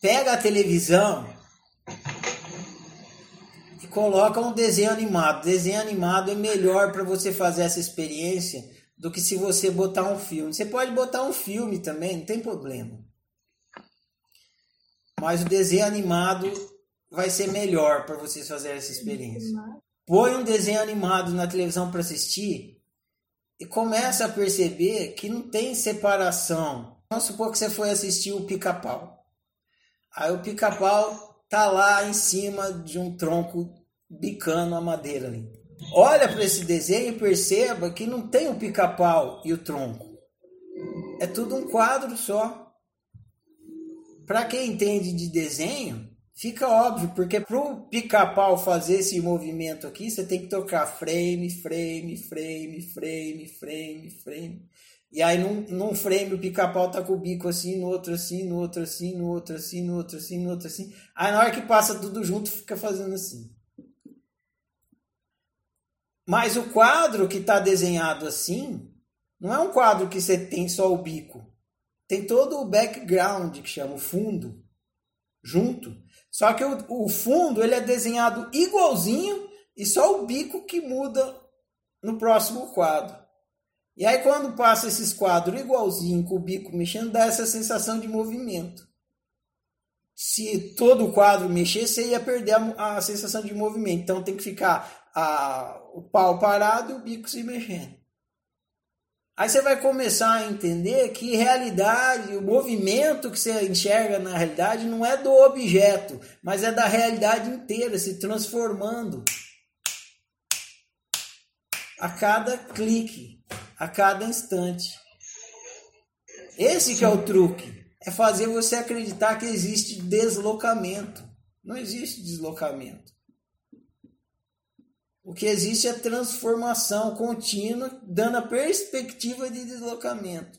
pega a televisão e coloca um desenho animado. Desenho animado é melhor para você fazer essa experiência do que se você botar um filme. Você pode botar um filme também, não tem problema. Mas o desenho animado vai ser melhor para vocês fazerem essa experiência. Põe um desenho animado na televisão para assistir e começa a perceber que não tem separação. Vamos supor que você foi assistir o pica-pau. Aí o pica-pau tá lá em cima de um tronco bicando a madeira ali. Olha para esse desenho e perceba que não tem o pica-pau e o tronco. É tudo um quadro só. Para quem entende de desenho, fica óbvio, porque para o pica-pau fazer esse movimento aqui, você tem que tocar frame, frame, frame, frame, frame, frame. E aí num, num frame o pica-pau tá com o bico assim, no outro assim, no outro assim, no outro assim, no outro assim, no outro assim. Aí na hora que passa tudo junto, fica fazendo assim. Mas o quadro que está desenhado assim, não é um quadro que você tem só o bico tem todo o background que chama o fundo junto. Só que o, o fundo ele é desenhado igualzinho e só o bico que muda no próximo quadro. E aí quando passa esses quadros igualzinho com o bico mexendo, dá essa sensação de movimento. Se todo o quadro mexer, você ia perder a, a sensação de movimento. Então tem que ficar a, o pau parado e o bico se mexendo. Aí você vai começar a entender que realidade, o movimento que você enxerga na realidade não é do objeto, mas é da realidade inteira se transformando a cada clique, a cada instante. Esse que é o truque, é fazer você acreditar que existe deslocamento. Não existe deslocamento. O que existe é transformação contínua, dando a perspectiva de deslocamento.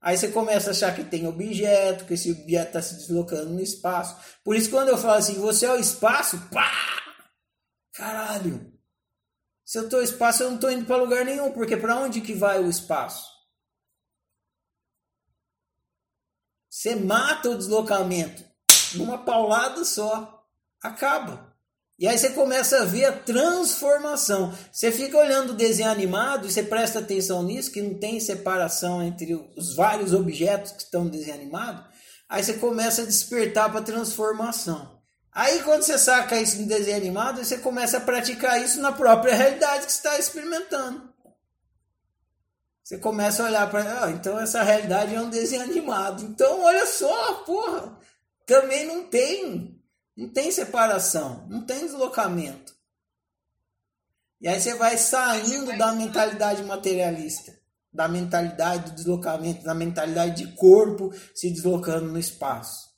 Aí você começa a achar que tem objeto, que esse objeto está se deslocando no espaço. Por isso, quando eu falo assim, você é o espaço, pá! Caralho! Se eu estou espaço, eu não estou indo para lugar nenhum, porque para onde que vai o espaço? Você mata o deslocamento numa paulada só. Acaba. E aí você começa a ver a transformação. Você fica olhando o desenho animado e você presta atenção nisso, que não tem separação entre os vários objetos que estão no desenho animado. Aí você começa a despertar para a transformação. Aí quando você saca isso no desenho animado, você começa a praticar isso na própria realidade que está experimentando. Você começa a olhar para, ah, então essa realidade é um desenho animado. Então olha só, porra, também não tem não tem separação, não tem deslocamento. E aí você vai saindo da mentalidade materialista, da mentalidade do deslocamento, da mentalidade de corpo se deslocando no espaço.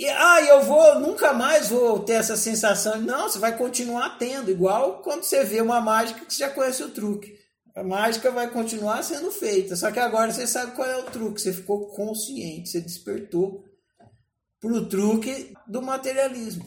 E ah, eu vou, nunca mais vou ter essa sensação. Não, você vai continuar tendo, igual quando você vê uma mágica que você já conhece o truque. A mágica vai continuar sendo feita, só que agora você sabe qual é o truque, você ficou consciente, você despertou para o truque do materialismo.